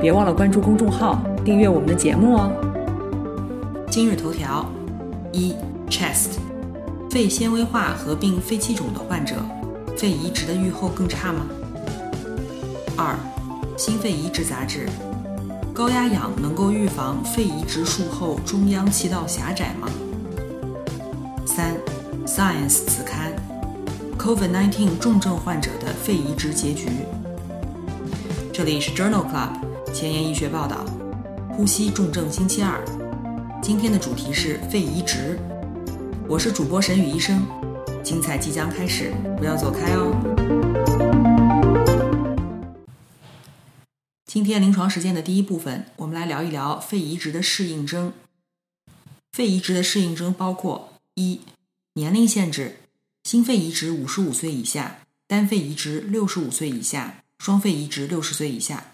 别忘了关注公众号，订阅我们的节目哦。今日头条：一、Chest，肺纤维化合并肺气肿的患者，肺移植的预后更差吗？二、心肺移植杂志，高压氧能够预防肺移植术后中央气道狭窄吗？三、Science 子刊，COVID-19 重症患者的肺移植结局。这里是 Journal Club。前沿医学报道，呼吸重症星期二，今天的主题是肺移植。我是主播沈宇医生，精彩即将开始，不要走开哦。今天临床实践的第一部分，我们来聊一聊肺移植的适应症。肺移植的适应症包括：一、年龄限制，心肺移植五十五岁以下，单肺移植六十五岁以下，双肺移植六十岁以下。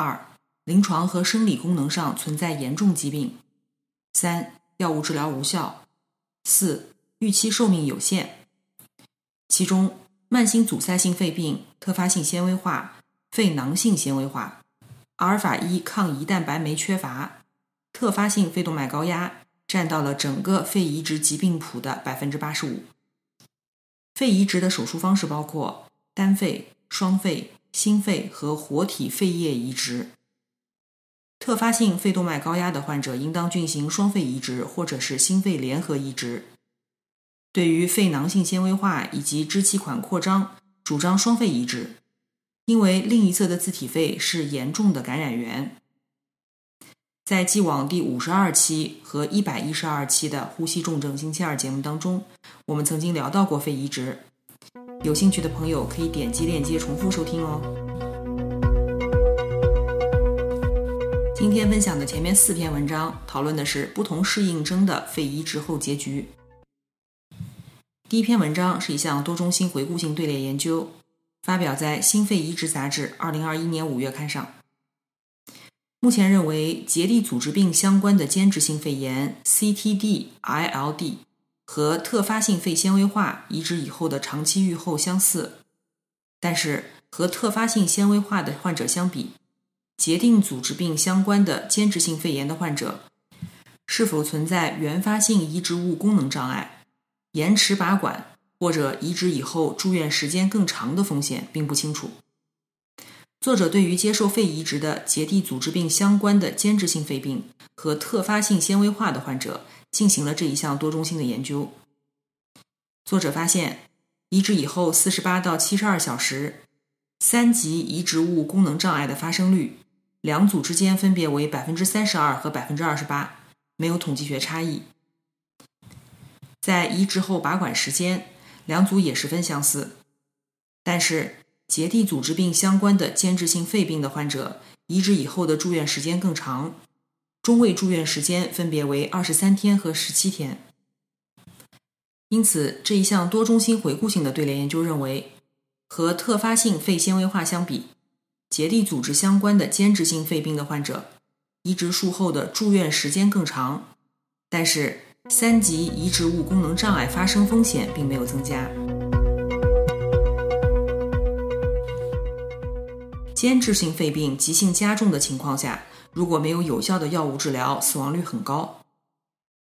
二、临床和生理功能上存在严重疾病；三、药物治疗无效；四、预期寿命有限。其中，慢性阻塞性肺病、特发性纤维化、肺囊性纤维化、阿尔法一抗胰蛋白酶缺乏、特发性肺动脉高压占到了整个肺移植疾病谱的百分之八十五。肺移植的手术方式包括单肺、双肺。心肺和活体肺叶移植，特发性肺动脉高压的患者应当进行双肺移植或者是心肺联合移植。对于肺囊性纤维化以及支气管扩张，主张双肺移植，因为另一侧的自体肺是严重的感染源。在既往第五十二期和一百一十二期的呼吸重症星期二节目当中，我们曾经聊到过肺移植。有兴趣的朋友可以点击链接重复收听哦。今天分享的前面四篇文章讨论的是不同适应症的肺移植后结局。第一篇文章是一项多中心回顾性队列研究，发表在《心肺移植杂志》二零二一年五月刊上。目前认为结缔组织病相关的间质性肺炎 （CTD-ILD）。和特发性肺纤维化移植以后的长期预后相似，但是和特发性纤维化的患者相比，结缔组织病相关的间质性肺炎的患者是否存在原发性移植物功能障碍、延迟拔管或者移植以后住院时间更长的风险并不清楚。作者对于接受肺移植的结缔组织病相关的间质性肺病和特发性纤维化的患者。进行了这一项多中心的研究。作者发现，移植以后四十八到七十二小时，三级移植物功能障碍的发生率，两组之间分别为百分之三十二和百分之二十八，没有统计学差异。在移植后拔管时间，两组也十分相似，但是结缔组织病相关的间质性肺病的患者，移植以后的住院时间更长。中位住院时间分别为二十三天和十七天，因此这一项多中心回顾性的队列研究认为，和特发性肺纤维化相比，结缔组织相关的间质性肺病的患者，移植术后的住院时间更长，但是三级移植物功能障碍发生风险并没有增加。间质性肺病急性加重的情况下。如果没有有效的药物治疗，死亡率很高。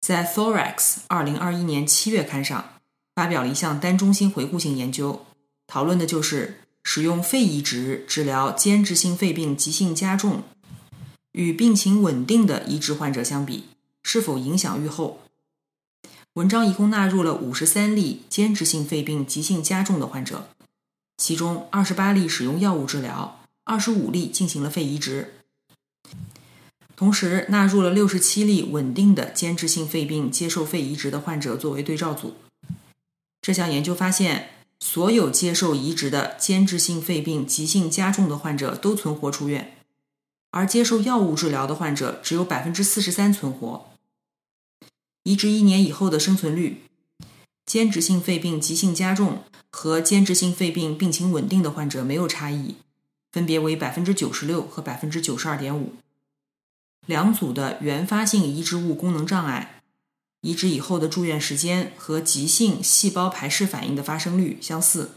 在《Thorax》二零二一年七月刊上发表了一项单中心回顾性研究，讨论的就是使用肺移植治疗间质性肺病急性加重与病情稳定的移植患者相比，是否影响预后。文章一共纳入了五十三例间质性肺病急性加重的患者，其中二十八例使用药物治疗，二十五例进行了肺移植。同时纳入了六十七例稳定的间质性肺病接受肺移植的患者作为对照组。这项研究发现，所有接受移植的间质性肺病急性加重的患者都存活出院，而接受药物治疗的患者只有百分之四十三存活。移植一年以后的生存率，间质性肺病急性加重和间质性肺病病情稳定的患者没有差异，分别为百分之九十六和百分之九十二点五。两组的原发性移植物功能障碍，移植以后的住院时间和急性细胞排斥反应的发生率相似。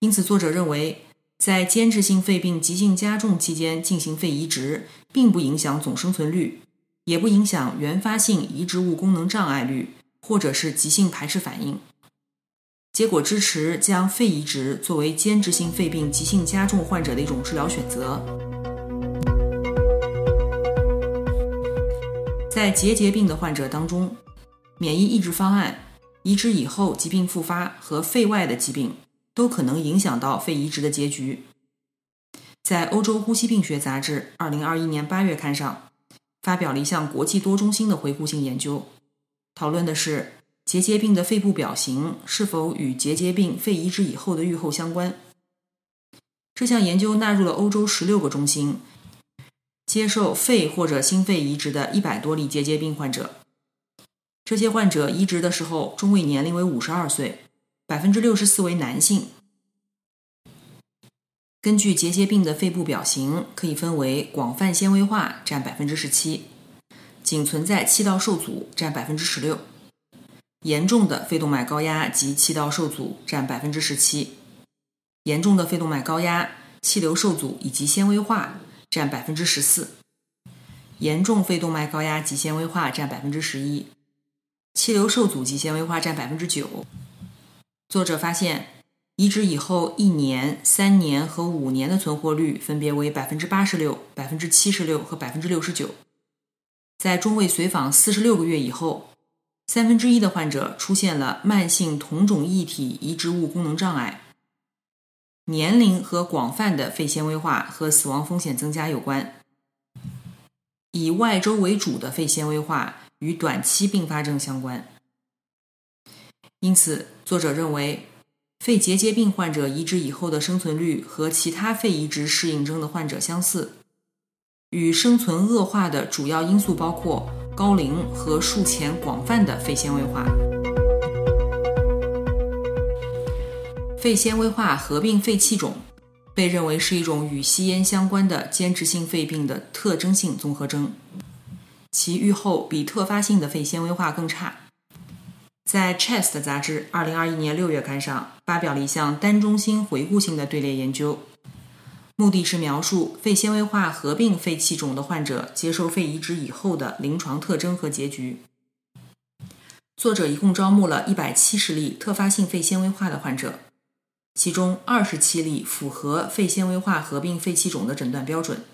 因此，作者认为。在间质性肺病急性加重期间进行肺移植，并不影响总生存率，也不影响原发性移植物功能障碍率，或者是急性排斥反应。结果支持将肺移植作为间质性肺病急性加重患者的一种治疗选择。在结节病的患者当中，免疫抑制方案、移植以后疾病复发和肺外的疾病。都可能影响到肺移植的结局。在欧洲呼吸病学杂志二零二一年八月刊上，发表了一项国际多中心的回顾性研究，讨论的是结节病的肺部表型是否与结节病肺移植以后的预后相关。这项研究纳入了欧洲十六个中心，接受肺或者心肺移植的一百多例结节病患者。这些患者移植的时候，中位年龄为五十二岁。百分之六十四为男性。根据结节病的肺部表型，可以分为广泛纤维化占百分之十七，仅存在气道受阻占百分之十六，严重的肺动脉高压及气道受阻占百分之十七，严重的肺动脉高压、气流受阻以及纤维化占百分之十四，严重肺动脉高压及纤维化占百分之十一，气流受阻及纤维化占百分之九。作者发现，移植以后一年、三年和五年的存活率分别为百分之八十六、百分之七十六和百分之六十九。在中位随访四十六个月以后，三分之一的患者出现了慢性同种异体移植物功能障碍。年龄和广泛的肺纤维化和死亡风险增加有关。以外周为主的肺纤维化与短期并发症相关。因此，作者认为，肺结节病患者移植以后的生存率和其他肺移植适应症的患者相似。与生存恶化的主要因素包括高龄和术前广泛的肺纤维化。肺纤维化合并肺气肿被认为是一种与吸烟相关的间质性肺病的特征性综合征，其预后比特发性的肺纤维化更差。在《Chest》杂志二零二一年六月刊上发表了一项单中心回顾性的队列研究，目的是描述肺纤维化合并肺气肿的患者接受肺移植以后的临床特征和结局。作者一共招募了一百七十例特发性肺纤维化的患者，其中二十七例符合肺纤维化合并肺气肿的诊断标准。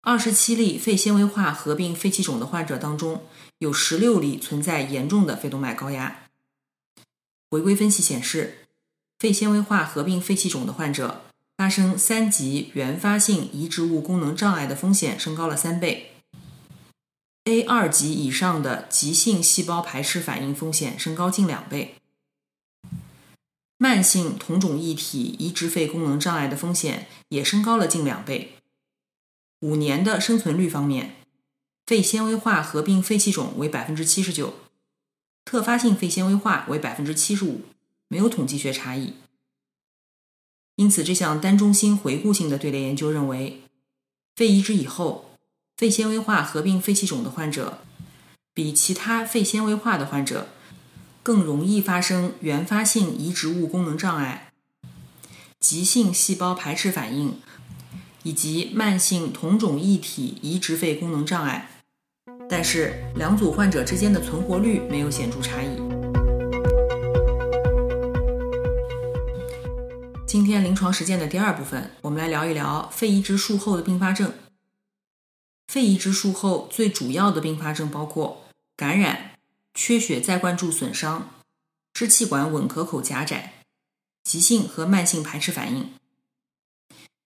二十七例肺纤维化合并肺气肿的患者当中，有十六例存在严重的肺动脉高压。回归分析显示，肺纤维化合并肺气肿的患者发生三级原发性移植物功能障碍的风险升高了三倍，A 二级以上的急性细胞排斥反应风险升高近两倍，慢性同种异体移植肺功能障碍的风险也升高了近两倍。五年的生存率方面，肺纤维化合并肺气肿为百分之七十九，特发性肺纤维化为百分之七十五，没有统计学差异。因此，这项单中心回顾性的队列研究认为，肺移植以后，肺纤维化合并肺气肿的患者比其他肺纤维化的患者更容易发生原发性移植物功能障碍、急性细胞排斥反应。以及慢性同种异体移植肺功能障碍，但是两组患者之间的存活率没有显著差异。今天临床实践的第二部分，我们来聊一聊肺移植术后的并发症。肺移植术后最主要的并发症包括感染、缺血再灌注损伤、支气管吻合口狭窄、急性和慢性排斥反应。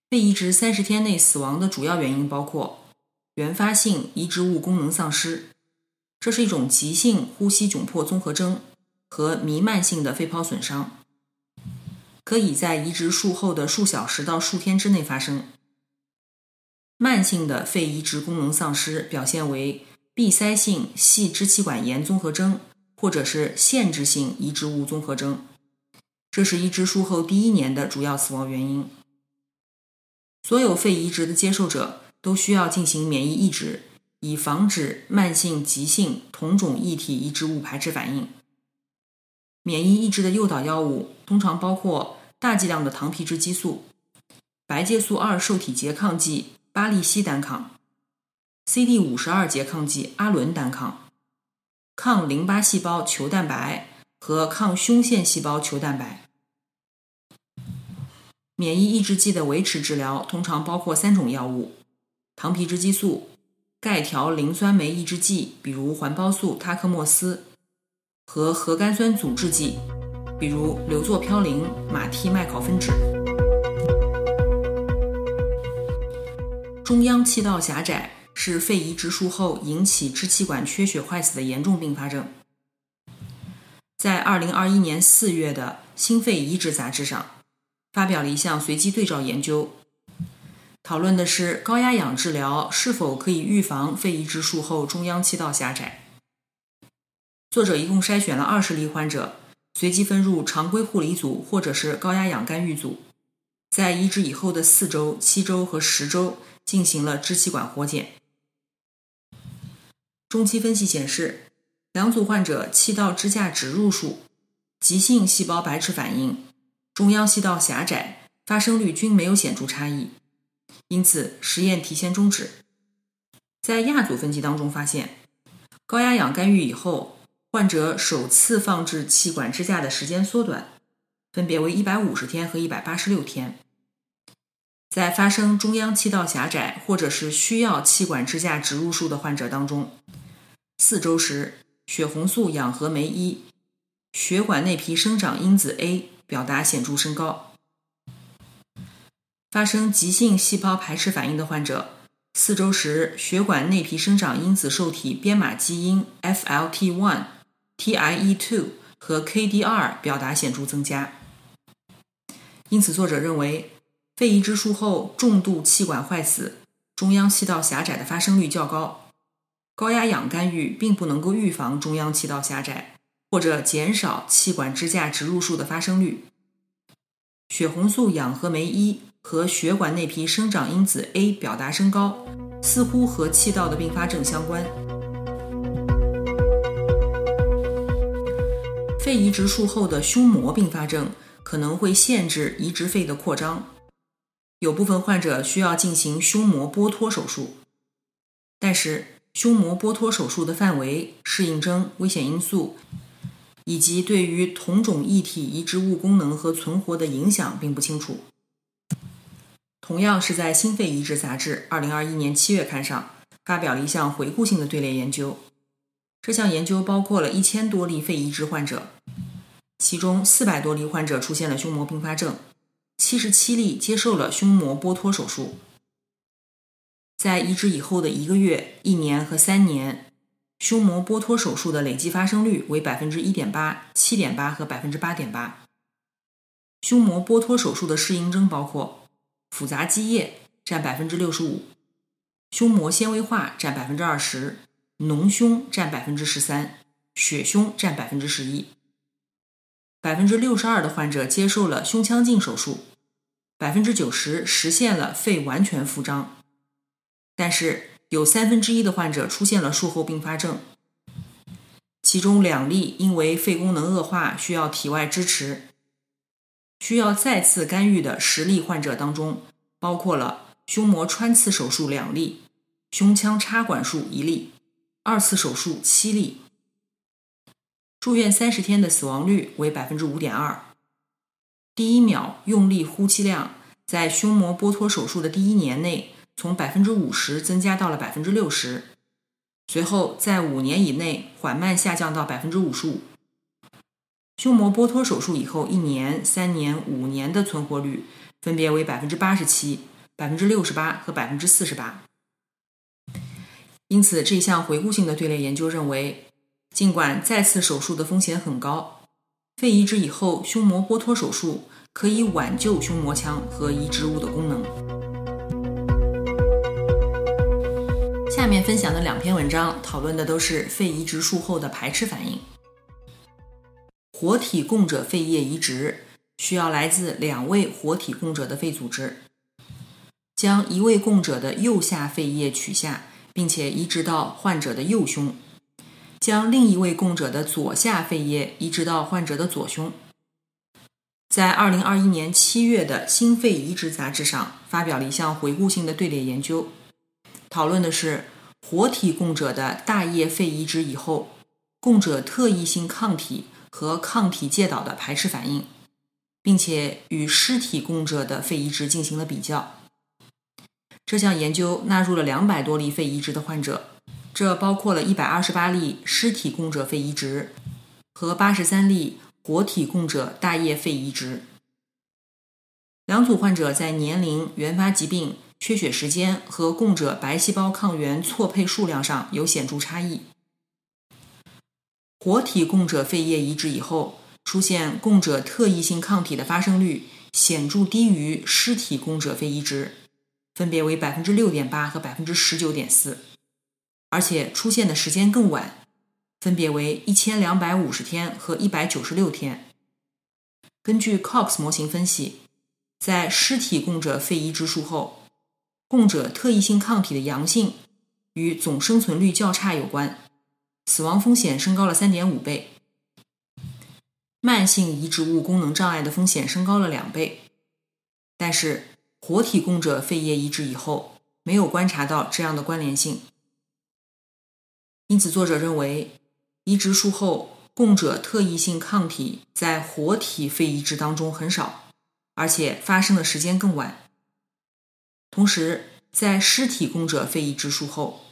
肺移植三十天内死亡的主要原因包括原发性移植物功能丧失，这是一种急性呼吸窘迫综合征和弥漫性的肺泡损伤，可以在移植术后的数小时到数天之内发生。慢性的肺移植功能丧失表现为闭塞性细支气管炎综合征，或者是限制性移植物综合征。这是移植术后第一年的主要死亡原因。所有肺移植的接受者都需要进行免疫抑制，以防止慢性急性同种异体移植物排斥反应。免疫抑制的诱导药物通常包括大剂量的糖皮质激素、白介素二受体拮抗剂巴利西单抗、CD 五十二拮抗剂阿伦单抗、抗淋巴细胞球蛋白和抗胸腺细胞球蛋白。免疫抑制剂的维持治疗通常包括三种药物：糖皮质激素、钙条磷酸酶抑制剂，比如环孢素、他克莫司，和核苷酸阻滞剂，比如硫唑嘌呤、马替麦考芬酯。中央气道狭窄是肺移植术后引起支气管缺血坏死的严重并发症。在2021年4月的《心肺移植杂志》上。发表了一项随机对照研究，讨论的是高压氧治疗是否可以预防肺移植术后中央气道狭窄。作者一共筛选了二十例患者，随机分入常规护理组或者是高压氧干预组，在移植以后的四周、七周和十周进行了支气管活检。中期分析显示，两组患者气道支架植入术、急性细胞白痴反应。中央气道狭窄发生率均没有显著差异，因此实验提前终止。在亚组分析当中发现，高压氧干预以后，患者首次放置气管支架的时间缩短，分别为一百五十天和一百八十六天。在发生中央气道狭窄或者是需要气管支架植入术的患者当中，四周时血红素氧合酶一、血管内皮生长因子 A。表达显著升高。发生急性细胞排斥反应的患者，四周时血管内皮生长因子受体编码基因 FLT1、TIE2 和 KD2 表达显著增加。因此，作者认为肺移植术后重度气管坏死、中央气道狭窄的发生率较高，高压氧干预并不能够预防中央气道狭窄。或者减少气管支架植入术的发生率。血红素氧合酶一和血管内皮生长因子 A 表达升高，似乎和气道的并发症相关。肺移植术后的胸膜并发症可能会限制移植肺的扩张，有部分患者需要进行胸膜剥脱手术。但是，胸膜剥脱手术的范围、适应症、危险因素。以及对于同种异体移植物功能和存活的影响并不清楚。同样是在《心肺移植杂志》二零二一年七月刊上发表了一项回顾性的队列研究。这项研究包括了一千多例肺移植患者，其中四百多例患者出现了胸膜并发症，七十七例接受了胸膜剥脱手术。在移植以后的一个月、一年和三年。胸膜剥脱手术的累计发生率为百分之一点八、七点八和百分之八点八。胸膜剥脱手术的适应症包括复杂积液占百分之六十五，胸膜纤维化占百分之二十，脓胸占百分之十三，血胸占百分之十一。百分之六十二的患者接受了胸腔镜手术，百分之九十实现了肺完全复张，但是。有三分之一的患者出现了术后并发症，其中两例因为肺功能恶化需要体外支持。需要再次干预的十例患者当中，包括了胸膜穿刺手术两例，胸腔插管术一例，二次手术七例。住院三十天的死亡率为百分之五点二。第一秒用力呼气量在胸膜剥脱手术的第一年内。从百分之五十增加到了百分之六十，随后在五年以内缓慢下降到百分之五十五。胸膜剥脱手术以后一年、三年、五年的存活率分别为百分之八十七、百分之六十八和百分之四十八。因此，这项回顾性的队列研究认为，尽管再次手术的风险很高，肺移植以后胸膜剥脱手术可以挽救胸膜腔和移植物的功能。下面分享的两篇文章讨论的都是肺移植术后的排斥反应。活体供者肺叶移植需要来自两位活体供者的肺组织，将一位供者的右下肺叶取下，并且移植到患者的右胸，将另一位供者的左下肺叶移植到患者的左胸。在二零二一年七月的《心肺移植杂志》上发表了一项回顾性的队列研究。讨论的是活体供者的大叶肺移植以后，供者特异性抗体和抗体介导的排斥反应，并且与尸体供者的肺移植进行了比较。这项研究纳入了两百多例肺移植的患者，这包括了一百二十八例尸体供者肺移植和八十三例活体供者大叶肺移植。两组患者在年龄、原发疾病。缺血时间和供者白细胞抗原错配数量上有显著差异。活体供者肺叶移植以后，出现供者特异性抗体的发生率显著低于尸体供者肺移植，分别为百分之六点八和百分之十九点四，而且出现的时间更晚，分别为一千两百五十天和一百九十六天。根据 Cox 模型分析，在尸体供者肺移植术后。供者特异性抗体的阳性与总生存率较差有关，死亡风险升高了三点五倍，慢性移植物功能障碍的风险升高了两倍。但是活体供者肺叶移植以后没有观察到这样的关联性，因此作者认为移植术后供者特异性抗体在活体肺移植当中很少，而且发生的时间更晚。同时，在尸体供者肺移植术后，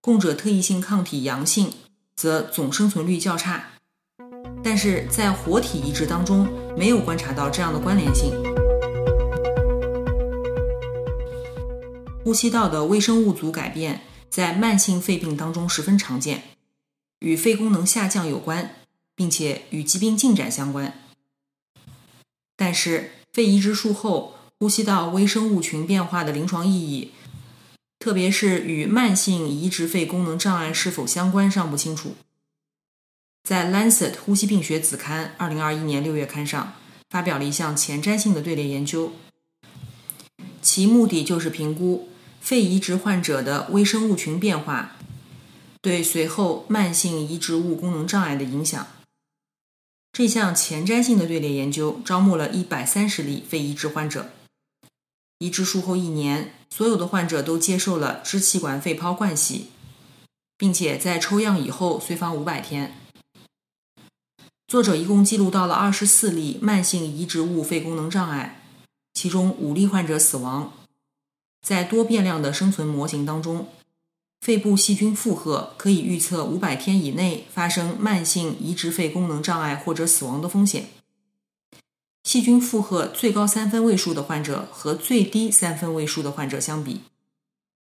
供者特异性抗体阳性，则总生存率较差；但是在活体移植当中，没有观察到这样的关联性。呼吸道的微生物组改变在慢性肺病当中十分常见，与肺功能下降有关，并且与疾病进展相关。但是，肺移植术后，呼吸道微生物群变化的临床意义，特别是与慢性移植肺功能障碍是否相关，尚不清楚。在《Lancet 呼吸病学》子刊二零二一年六月刊上，发表了一项前瞻性的队列研究，其目的就是评估肺移植患者的微生物群变化对随后慢性移植物功能障碍的影响。这项前瞻性的队列研究招募了一百三十例肺移植患者。移植术后一年，所有的患者都接受了支气管肺泡灌洗，并且在抽样以后随访五百天。作者一共记录到了二十四例慢性移植物肺功能障碍，其中五例患者死亡。在多变量的生存模型当中，肺部细菌负荷可以预测五百天以内发生慢性移植肺功能障碍或者死亡的风险。细菌负荷最高三分位数的患者和最低三分位数的患者相比，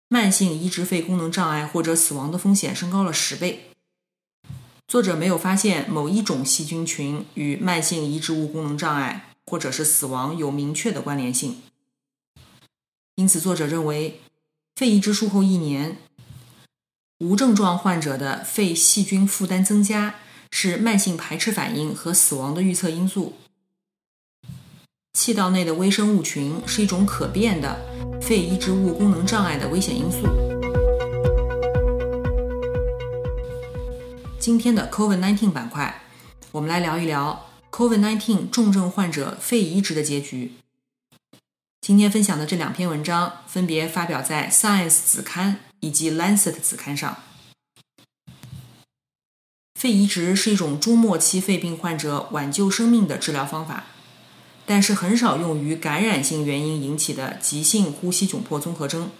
慢性移植肺功能障碍或者死亡的风险升高了十倍。作者没有发现某一种细菌群与慢性移植物功能障碍或者是死亡有明确的关联性，因此作者认为，肺移植术后一年，无症状患者的肺细菌负担增加是慢性排斥反应和死亡的预测因素。气道内的微生物群是一种可变的肺移植物功能障碍的危险因素。今天的 COVID-19 板块，我们来聊一聊 COVID-19 重症患者肺移植的结局。今天分享的这两篇文章分别发表在 Science 子刊以及 Lancet 子刊上。肺移植是一种终末期肺病患者挽救生命的治疗方法。但是很少用于感染性原因引起的急性呼吸窘迫综合征。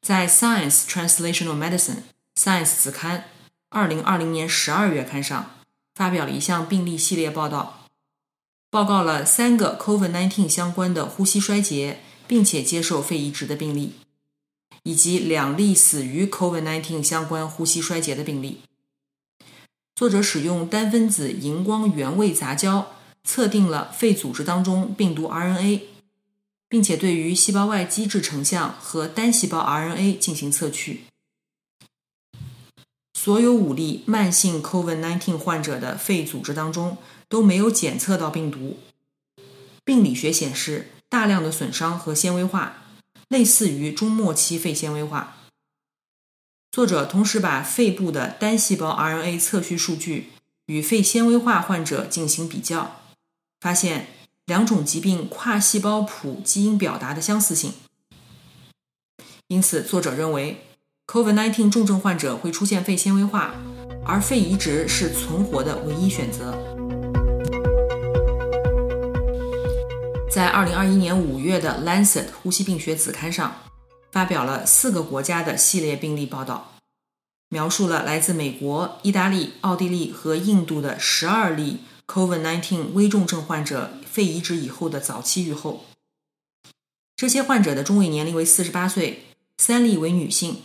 在《Science Translational Medicine》Science 子刊二零二零年十二月刊上，发表了一项病例系列报道，报告了三个 COVID-19 相关的呼吸衰竭并且接受肺移植的病例，以及两例死于 COVID-19 相关呼吸衰竭的病例。作者使用单分子荧光原位杂交。测定了肺组织当中病毒 RNA，并且对于细胞外基质成像和单细胞 RNA 进行测序。所有五例慢性 COVID-19 患者的肺组织当中都没有检测到病毒。病理学显示大量的损伤和纤维化，类似于中末期肺纤维化。作者同时把肺部的单细胞 RNA 测序数据与肺纤维化患者进行比较，发现两种疾病跨细胞谱基因表达的相似性。因此，作者认为。COVID-19 重症患者会出现肺纤维化，而肺移植是存活的唯一选择。在2021年5月的《Lancet 呼吸病学》子刊上，发表了四个国家的系列病例报道，描述了来自美国、意大利、奥地利和印度的12例 COVID-19 危重症患者肺移植以后的早期预后。这些患者的中位年龄为48岁，三例为女性。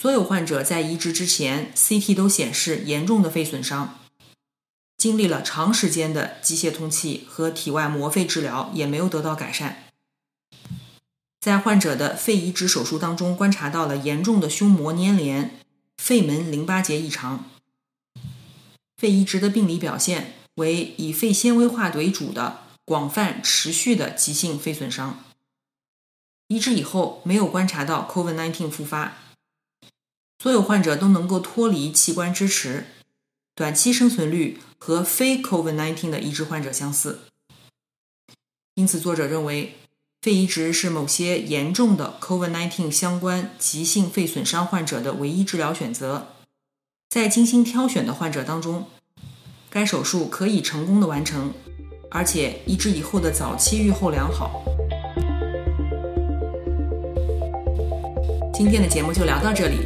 所有患者在移植之前，CT 都显示严重的肺损伤，经历了长时间的机械通气和体外膜肺治疗，也没有得到改善。在患者的肺移植手术当中，观察到了严重的胸膜粘连、肺门淋巴结异常。肺移植的病理表现为以肺纤维化为主的广泛持续的急性肺损伤。移植以后没有观察到 COVID-19 复发。所有患者都能够脱离器官支持，短期生存率和非 COVID-19 的移植患者相似。因此，作者认为肺移植是某些严重的 COVID-19 相关急性肺损伤患者的唯一治疗选择。在精心挑选的患者当中，该手术可以成功的完成，而且移植以后的早期预后良好。今天的节目就聊到这里。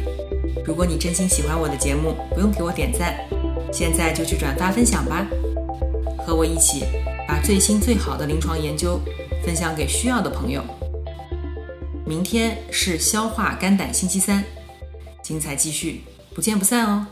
如果你真心喜欢我的节目，不用给我点赞，现在就去转发分享吧，和我一起把最新最好的临床研究分享给需要的朋友。明天是消化肝胆星期三，精彩继续，不见不散哦。